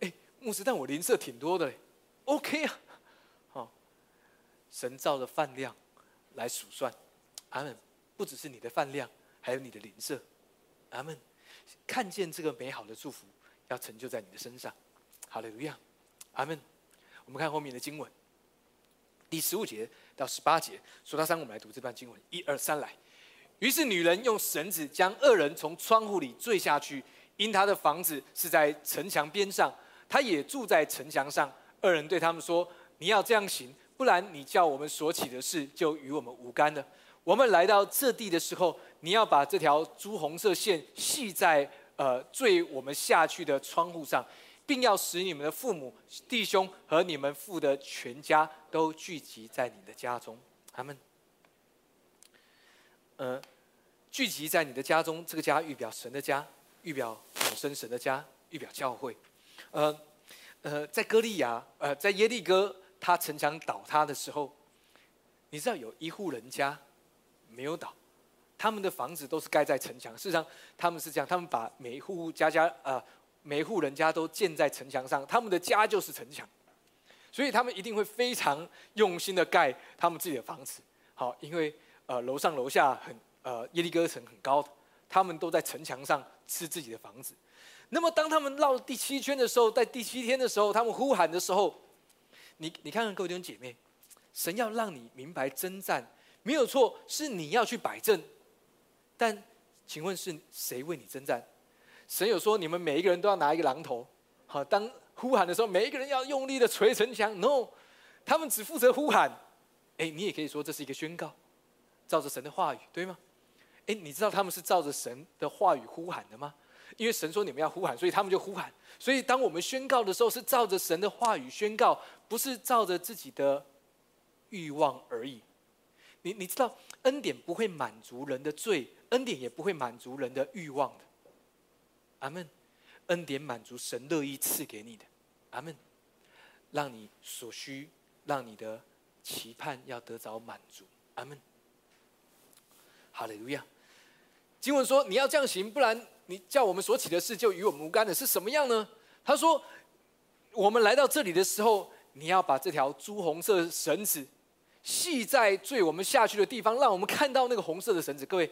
哎，牧师，但我邻舍挺多的，OK 啊。好，神照的饭量来数算。阿门。不只是你的饭量，还有你的邻舍。阿门。看见这个美好的祝福要成就在你的身上。哈利路亚，阿门。我们看后面的经文，第十五节到十八节，数到三，我们来读这段经文。一二三，来。于是女人用绳子将二人从窗户里坠下去，因他的房子是在城墙边上，他也住在城墙上。二人对他们说：“你要这样行，不然你叫我们所起的事就与我们无干了。我们来到这地的时候，你要把这条朱红色线系在呃坠我们下去的窗户上。”并要使你们的父母、弟兄和你们父的全家都聚集在你的家中。他们，呃，聚集在你的家中，这个家预表神的家，预表永生神的家，预表教会。呃，呃，在歌利亚，呃，在耶利哥，他城墙倒塌的时候，你知道有一户人家没有倒，他们的房子都是盖在城墙。事实上，他们是这样，他们把每一户户家家，呃。每户人家都建在城墙上，他们的家就是城墙，所以他们一定会非常用心的盖他们自己的房子。好，因为呃楼上楼下很呃耶利哥城很高，他们都在城墙上吃自己的房子。那么当他们绕第七圈的时候，在第七天的时候，他们呼喊的时候，你你看看各位弟兄姐妹，神要让你明白征战没有错，是你要去摆阵，但请问是谁为你征战？神有说你们每一个人都要拿一个榔头，好，当呼喊的时候，每一个人要用力的捶城墙。No，他们只负责呼喊。哎，你也可以说这是一个宣告，照着神的话语，对吗？哎，你知道他们是照着神的话语呼喊的吗？因为神说你们要呼喊，所以他们就呼喊。所以当我们宣告的时候，是照着神的话语宣告，不是照着自己的欲望而已。你你知道，恩典不会满足人的罪，恩典也不会满足人的欲望的。阿门。恩典满足神乐意赐给你的。阿门。让你所需，让你的期盼要得着满足。阿门。哈利路亚。经文说你要这样行，不然你叫我们所起的事就与我们无干的，是什么样呢？他说，我们来到这里的时候，你要把这条朱红色绳子。系在坠我们下去的地方，让我们看到那个红色的绳子。各位，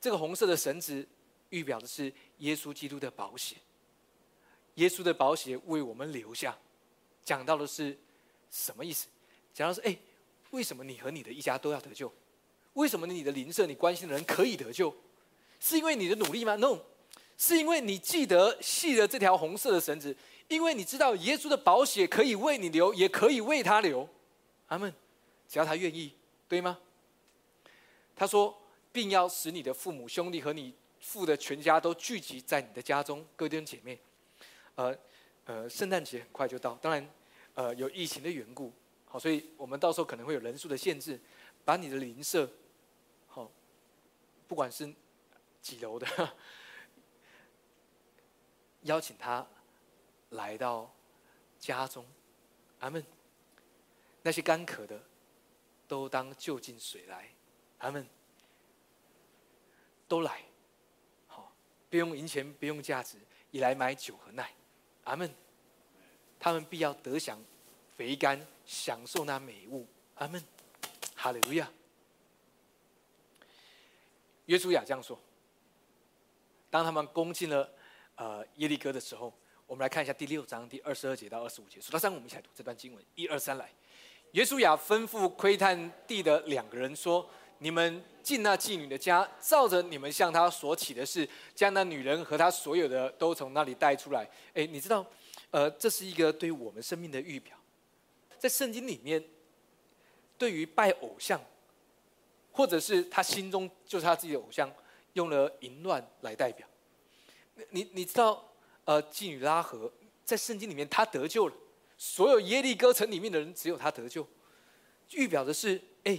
这个红色的绳子预表的是耶稣基督的保险。耶稣的保险为我们留下，讲到的是什么意思？讲到是哎，为什么你和你的一家都要得救？为什么你的邻舍、你关心的人可以得救？是因为你的努力吗？No，是因为你记得系了这条红色的绳子，因为你知道耶稣的保险可以为你留，也可以为他留。阿门。只要他愿意，对吗？他说，并要使你的父母、兄弟和你父的全家都聚集在你的家中，各位弟兄姐妹。呃呃，圣诞节很快就到，当然，呃，有疫情的缘故，好，所以我们到时候可能会有人数的限制，把你的邻舍，好，不管是几楼的，[laughs] 邀请他来到家中，阿门。那些干渴的。都当就近水来，阿们都来，不用银钱，不用价值，也来买酒和奶，阿门。他们必要得享肥甘，享受那美物，阿门。哈利路亚。约书亚这样说。当他们攻进了呃耶利哥的时候，我们来看一下第六章第二十二节到二十五节。数到三，我们一起来读这段经文。一二三，来。耶稣亚吩咐窥探地的两个人说：“你们进那妓女的家，照着你们向她所起的事，将那女人和她所有的都从那里带出来。”哎，你知道，呃，这是一个对我们生命的预表。在圣经里面，对于拜偶像，或者是他心中就是他自己的偶像，用了淫乱来代表。你你知道，呃，妓女拉合在圣经里面，他得救了。所有耶利哥城里面的人，只有他得救，预表的是：哎，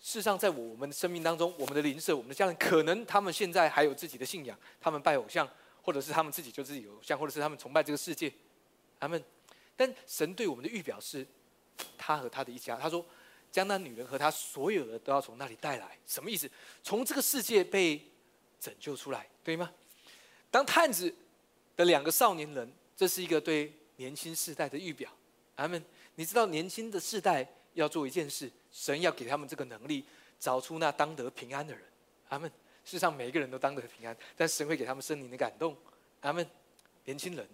事实上，在我们的生命当中，我们的邻舍、我们的家人，可能他们现在还有自己的信仰，他们拜偶像，或者是他们自己就自己偶像，或者是他们崇拜这个世界，他们。但神对我们的预表是，他和他的一家，他说，将那女人和他所有的都要从那里带来，什么意思？从这个世界被拯救出来，对吗？当探子的两个少年人，这是一个对。年轻世代的预表，他们，你知道年轻的世代要做一件事，神要给他们这个能力，找出那当得平安的人。他们，世上每一个人都当得平安，但神会给他们圣灵的感动。他们，年轻人，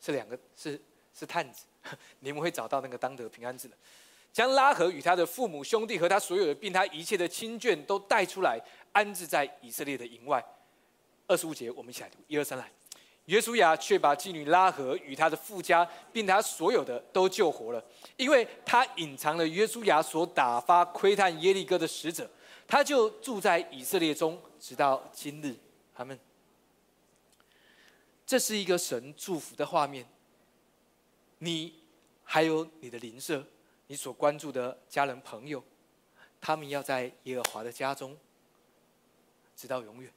这两个是是探子，[laughs] 你们会找到那个当得平安之人，将拉合与他的父母兄弟和他所有的，并他一切的亲眷都带出来，安置在以色列的营外。二十五节，我们一起来读，一二三，来。约书亚却把妓女拉合与他的富家，并他所有的都救活了，因为他隐藏了约书亚所打发窥探耶利哥的使者，他就住在以色列中，直到今日。他们，这是一个神祝福的画面。你还有你的邻舍，你所关注的家人朋友，他们要在耶和华的家中，直到永远。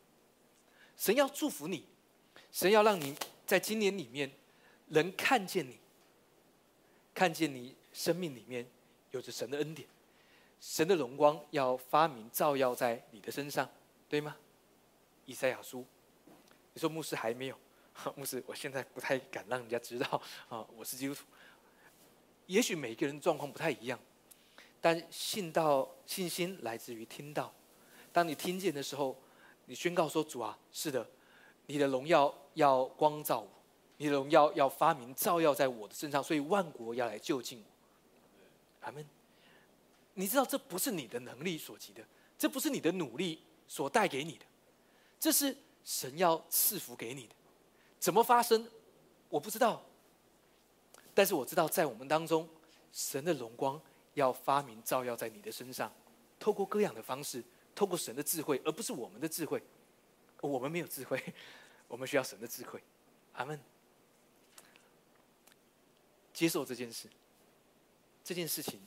神要祝福你。神要让你在今年里面，能看见你，看见你生命里面有着神的恩典，神的荣光要发明照耀在你的身上，对吗？以赛亚书，你说牧师还没有，[laughs] 牧师，我现在不太敢让人家知道 [laughs] 啊，我是基督徒。也许每个人状况不太一样，但信到信心来自于听到。当你听见的时候，你宣告说：“主啊，是的，你的荣耀要光照我，你的荣耀要发明照耀在我的身上，所以万国要来就近我。”阿门。你知道这不是你的能力所及的，这不是你的努力所带给你的，这是神要赐福给你的。怎么发生？我不知道。但是我知道，在我们当中，神的荣光要发明照耀在你的身上，透过各样的方式。透过神的智慧，而不是我们的智慧。我们没有智慧，[laughs] 我们需要神的智慧。阿门。接受这件事，这件事情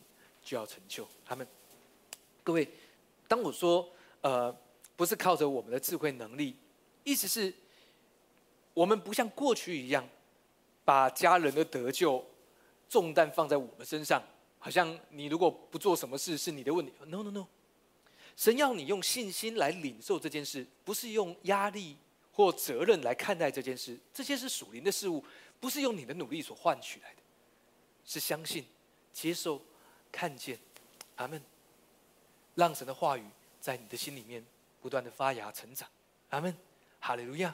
就要成就。他们，各位，当我说呃，不是靠着我们的智慧能力，意思是，我们不像过去一样，把家人的得救重担放在我们身上，好像你如果不做什么事是你的问题。No，No，No。神要你用信心来领受这件事，不是用压力或责任来看待这件事。这些是属灵的事物，不是用你的努力所换取来的，是相信、接受、看见。阿门。让神的话语在你的心里面不断的发芽成长。阿门。哈利路亚。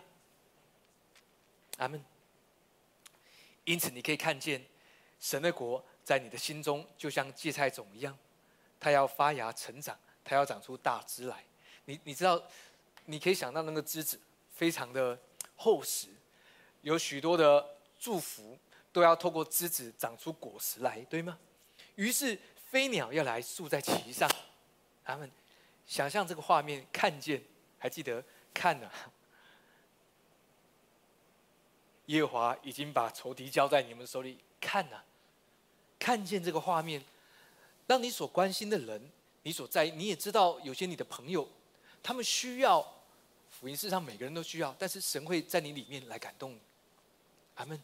阿门。因此，你可以看见神的国在你的心中，就像芥菜种一样，它要发芽成长。它要长出大枝来，你你知道，你可以想到那个枝子非常的厚实，有许多的祝福都要透过枝子长出果实来，对吗？于是飞鸟要来宿在其上，他们想象这个画面，看见还记得看了，耶和华已经把仇敌交在你们手里，看了，看见这个画面，让你所关心的人。你所在，你也知道，有些你的朋友，他们需要福音，事实上每个人都需要，但是神会在你里面来感动你。他们，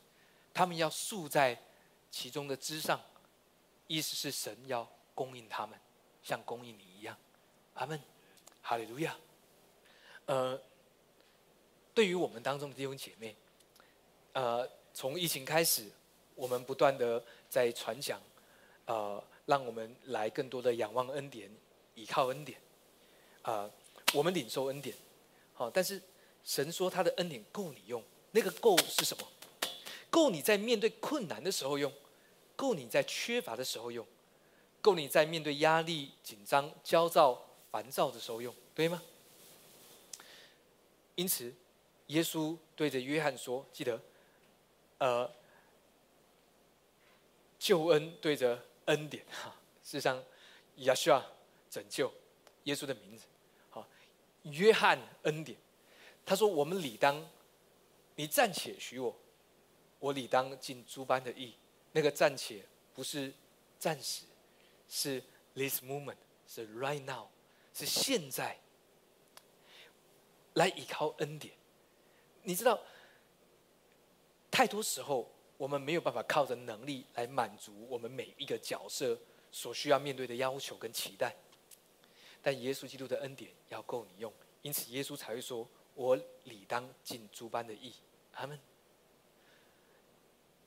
他们要宿在其中的枝上，意思是神要供应他们，像供应你一样。阿门，哈利路亚。呃，对于我们当中的弟兄姐妹，呃，从疫情开始，我们不断的在传讲，呃。让我们来更多的仰望恩典，倚靠恩典，啊，我们领受恩典，好，但是神说他的恩典够你用，那个够是什么？够你在面对困难的时候用，够你在缺乏的时候用，够你在面对压力、紧张、焦躁、烦躁的时候用，对吗？因此，耶稣对着约翰说：“记得，呃，救恩对着。”恩典 [laughs] 哈，事实上，亚需要拯救耶稣的名字。好，约翰恩典，他说：“我们理当，你暂且许我，我理当尽诸般的义。那个暂且不是暂时，是 this moment，是 right now，是现在。来依靠恩典，你知道，太多时候。”我们没有办法靠着能力来满足我们每一个角色所需要面对的要求跟期待，但耶稣基督的恩典要够你用，因此耶稣才会说：“我理当尽诸般的义。”阿门。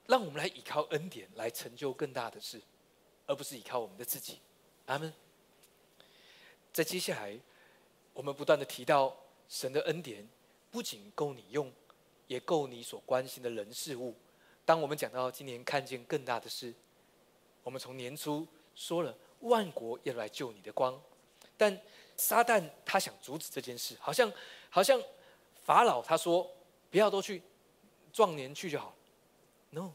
让我们来依靠恩典来成就更大的事，而不是依靠我们的自己。阿门。在接下来，我们不断的提到神的恩典，不仅够你用，也够你所关心的人事物。当我们讲到今年看见更大的事，我们从年初说了万国要来救你的光，但撒旦他想阻止这件事，好像好像法老他说不要都去，壮年去就好，no，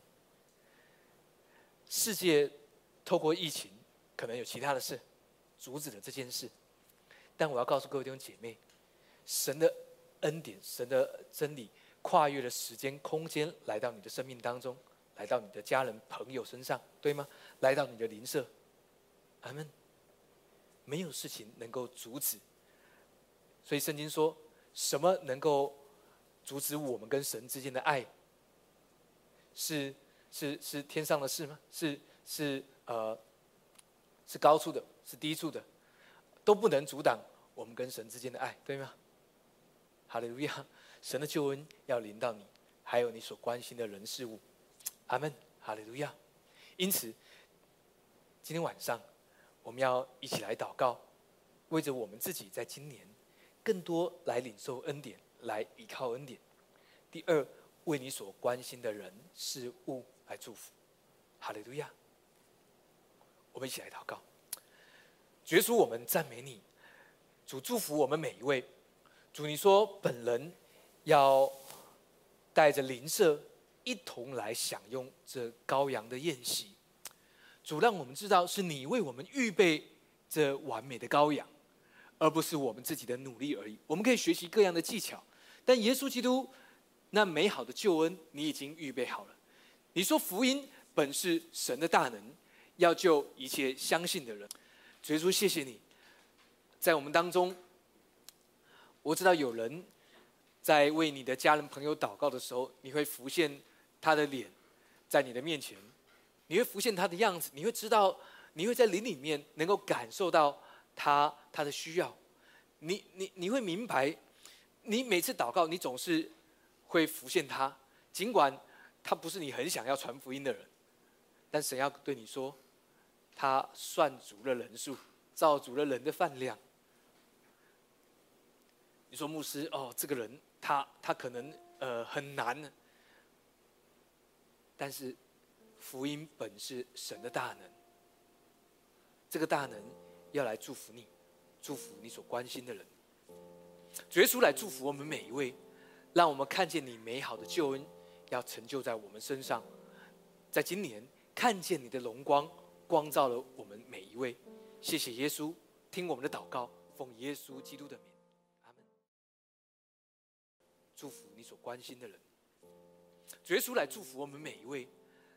世界透过疫情可能有其他的事阻止了这件事，但我要告诉各位弟兄姐妹，神的恩典，神的真理。跨越了时间、空间，来到你的生命当中，来到你的家人、朋友身上，对吗？来到你的邻舍，阿门。没有事情能够阻止，所以圣经说什么能够阻止我们跟神之间的爱？是是是天上的事吗？是是呃是高处的，是低处的，都不能阻挡我们跟神之间的爱，对吗？哈利路亚。神的救恩要临到你，还有你所关心的人事物，阿门，哈利路亚。因此，今天晚上我们要一起来祷告，为着我们自己在今年更多来领受恩典，来依靠恩典。第二，为你所关心的人事物来祝福。哈利路亚！我们一起来祷告。主耶稣，我们赞美你，主祝福我们每一位。主，你说本人要带着邻舍一同来享用这羔羊的宴席。主让我们知道，是你为我们预备这完美的羔羊，而不是我们自己的努力而已。我们可以学习各样的技巧，但耶稣基督那美好的救恩，你已经预备好了。你说福音本是神的大能，要救一切相信的人。主耶稣，谢谢你，在我们当中，我知道有人在为你的家人朋友祷告的时候，你会浮现他的脸在你的面前，你会浮现他的样子，你会知道，你会在灵里面能够感受到他他的需要，你你你会明白，你每次祷告，你总是会浮现他，尽管他不是你很想要传福音的人，但神要对你说。他算足了人数，造足了人的饭量。你说牧师哦，这个人他他可能呃很难，但是福音本是神的大能，这个大能要来祝福你，祝福你所关心的人，主耶稣来祝福我们每一位，让我们看见你美好的救恩要成就在我们身上，在今年看见你的荣光。光照了我们每一位，谢谢耶稣，听我们的祷告，奉耶稣基督的名，祝福你所关心的人，主耶稣来祝福我们每一位，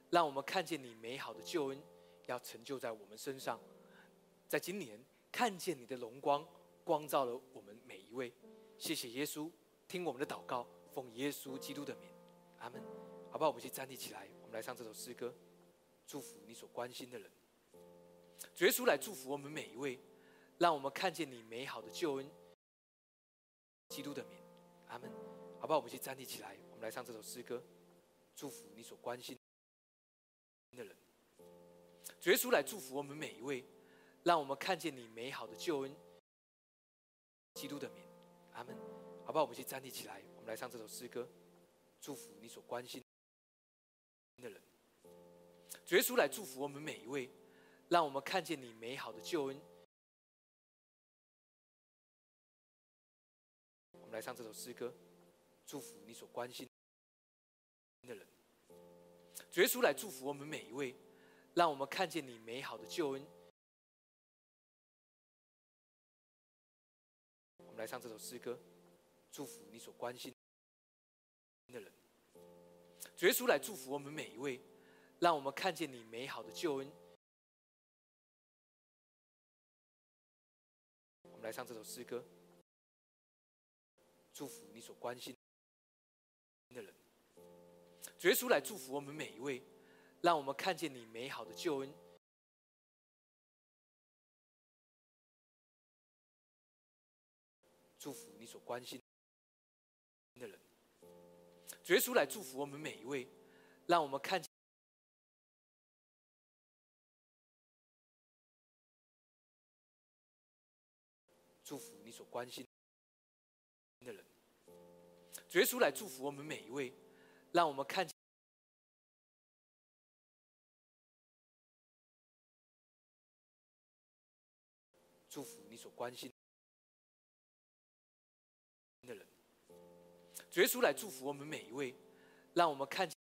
让我们看见你美好的救恩要成就在我们身上，在今年看见你的荣光，光照了我们每一位，谢谢耶稣，听我们的祷告，奉耶稣基督的名，阿门。好不好？我们去站立起来，我们来唱这首诗歌，祝福你所关心的人。主耶稣来祝福我们每一位，让我们看见你美好的救恩。基督的名，阿门。好不好？我们去站立起来，我们来唱这首诗歌，祝福你所关心的人。主耶稣来祝福我们每一位，让我们看见你美好的救恩。基督的名，阿门。好不好？我们去站立起来，我们来唱这首诗歌，祝福你所关心的人。主耶稣来祝福我们每一位。让我们看见你美好的救恩。我们来唱这首诗歌，祝福你所关心的人。主耶稣来祝福我们每一位，让我们看见你美好的救恩。我们来唱这首诗歌，祝福你所关心的人。主耶稣来祝福我们每一位，让我们看见你美好的救恩。我们来唱这首诗歌，祝福你所关心的人。耶稣来祝福我们每一位，让我们看见你美好的救恩。祝福你所关心的人。耶稣来祝福我们每一位，让我们看见。祝福你所关心的人，耶稣来祝福我们每一位，让我们看。祝福你所关心的人，耶稣来祝福我们每一位，让我们看见。